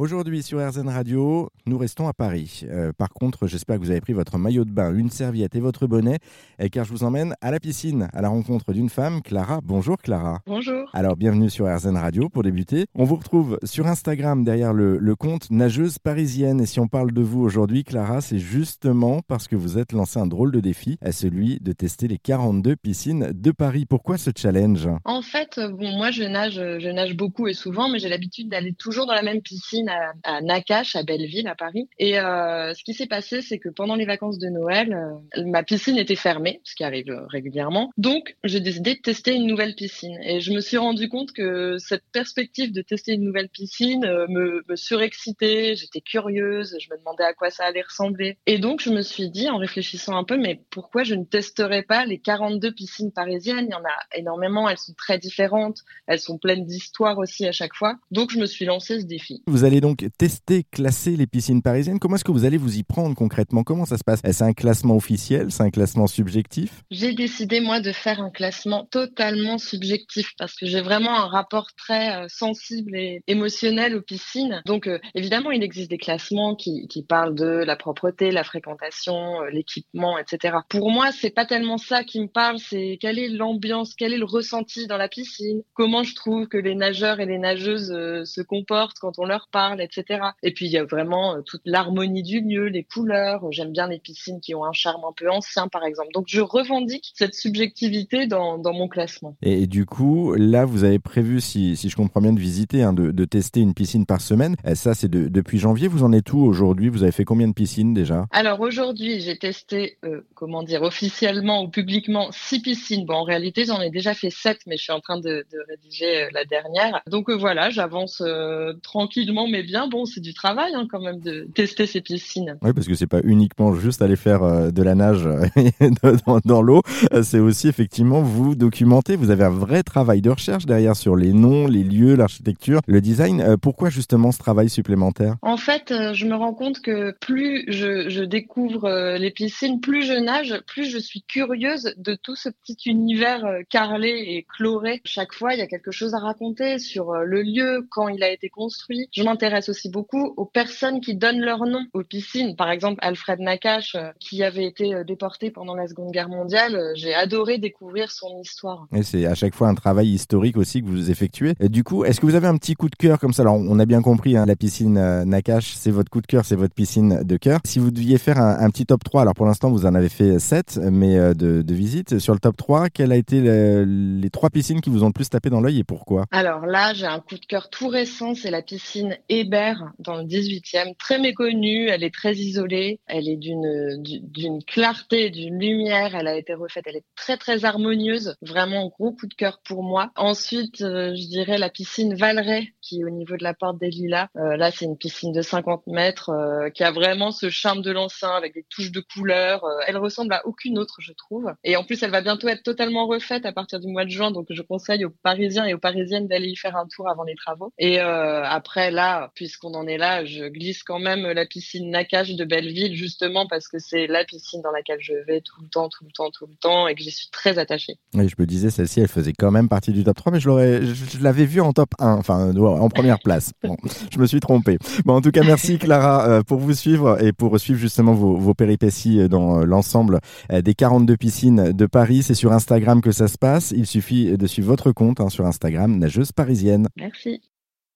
Aujourd'hui sur RZN Radio, nous restons à Paris. Euh, par contre, j'espère que vous avez pris votre maillot de bain, une serviette et votre bonnet, car je vous emmène à la piscine, à la rencontre d'une femme, Clara. Bonjour Clara. Bonjour. Alors bienvenue sur RZN Radio pour débuter. On vous retrouve sur Instagram derrière le, le compte Nageuse Parisienne. Et si on parle de vous aujourd'hui, Clara, c'est justement parce que vous êtes lancé un drôle de défi, à celui de tester les 42 piscines de Paris. Pourquoi ce challenge? En fait, bon, moi je nage, je nage beaucoup et souvent, mais j'ai l'habitude d'aller toujours dans la même piscine à, à Nakache, à Belleville, à Paris. Et euh, ce qui s'est passé, c'est que pendant les vacances de Noël, euh, ma piscine était fermée, ce qui arrive euh, régulièrement. Donc, j'ai décidé de tester une nouvelle piscine. Et je me suis rendu compte que cette perspective de tester une nouvelle piscine euh, me, me surexcitait. J'étais curieuse, je me demandais à quoi ça allait ressembler. Et donc, je me suis dit, en réfléchissant un peu, mais pourquoi je ne testerais pas les 42 piscines parisiennes? Il y en a énormément, elles sont très différentes, elles sont pleines d'histoires aussi à chaque fois. Donc, je me suis lancé ce défi. Vous allez donc tester, classer les piscines parisiennes. Comment est-ce que vous allez vous y prendre concrètement? Comment ça se passe? C'est un classement officiel? C'est un classement subjectif? J'ai décidé, moi, de faire un classement totalement subjectif parce que j'ai vraiment un rapport très euh, sensible et émotionnel aux piscines. Donc, euh, évidemment, il existe des classements qui, parlent de la propreté, la fréquentation, euh, l'équipement, etc. Pour moi, c'est pas tellement ça qui me parle, c'est quelle est l'ambiance, quel est le ressenti dans la piscine, comment je trouve que les nageurs et les nageuses se comportent quand on leur parle, etc. Et puis, il y a vraiment euh, toute l'harmonie du lieu, les couleurs. J'aime bien les piscines qui ont un charme un peu ancien, par exemple. Donc, je revendique cette subjectivité dans, dans mon classement. Et, et du coup, là, vous avez prévu, si, si je comprends bien, de visiter, hein, de, de tester une piscine par semaine. Euh, Ça, c'est de- depuis janvier. Vous en êtes où aujourd'hui? Vous avez fait combien de piscines déjà? Alors aujourd'hui, j'ai testé, euh, comment dire, officiellement ou publiquement six piscines. Bon, en réalité, j'en ai déjà fait sept, mais je suis en train de, de rédiger euh, la dernière. Donc euh, voilà, j'avance tranquillement, mais bien. Bon, c'est du travail hein, quand même de tester ces piscines. Oui, parce que c'est pas uniquement juste aller faire euh, de la nage euh, dans, dans l'eau. Euh, C'est aussi effectivement vous documenter. Vous avez un vrai travail de recherche derrière sur les noms, les lieux, l'architecture, le design. Pourquoi justement ce travail supplémentaire? En fait, je me rends compte que plus je, je découvre les piscines, plus je nage, plus je suis curieuse de tout ce petit univers carrelé et chloré. Chaque fois, il y a quelque chose à raconter sur le lieu, quand il a été construit. Je m'intéresse aussi beaucoup aux personnes qui donnent leur nom aux piscines. Par exemple, Alfred Nakache, euh, qui avait été euh, déporté pendant la Seconde Guerre mondiale. Euh, J'ai adoré découvrir son histoire. Et c'est à chaque fois un travail historique aussi que vous effectuez. Et du coup, est-ce que vous avez un petit coup de cœur comme ça? Alors, on a bien compris, hein, la piscine euh, Nakash, c'est votre coup de cœur, c'est votre piscine de cœur. Si vous deviez faire un, un petit top 3, alors pour l'instant, vous en avez fait 7, mais euh, de, de visites. Sur le top 3, quelles a été le- les trois piscines qui vous ont le plus tapé dans l'œil et pourquoi? Alors là, j'ai un coup de cœur tout récent, c'est la piscine Hébert dans le 18e, très méconnue, elle est très isolée, elle est d'une du- d'une clarté, d'une lumière, elle a été refaite, elle est très très harmonieuse, vraiment gros coup de cœur pour moi. Ensuite, euh, je dirais la piscine Valeret qui est au niveau de la porte des Lilas. Euh, là, c'est une piscine de 50 mètres euh, qui a vraiment ce charme de l'ancien avec des touches de couleurs. Elle ressemble à aucune autre, je trouve. Et en plus, elle va bientôt être totalement refaite à partir du mois de juin, donc je conseille aux Parisiens et aux Parisiennes d'aller y faire un tour avant les travaux. Et après, là, puisqu'on en est là, je glisse quand même la piscine Nakache de Belleville, justement parce que c'est la piscine dans laquelle je vais tout le temps, tout le temps, tout le temps, et que j'y suis très attachée. Oui, je me disais, celle-ci, elle faisait quand même partie du top 3, mais je l'aurais, je, je l'avais vue en top 1, enfin, ouais, en première place. Bon, je me suis trompé. Bon, en tout cas, merci Clara euh, pour vous suivre et pour suivre justement vos, vos péripéties dans euh, l'ensemble euh, des 42 piscines de Paris. C'est sur Instagram que ça se passe. Il suffit de suivre votre compte hein, sur Instagram, nageuse parisienne. Merci.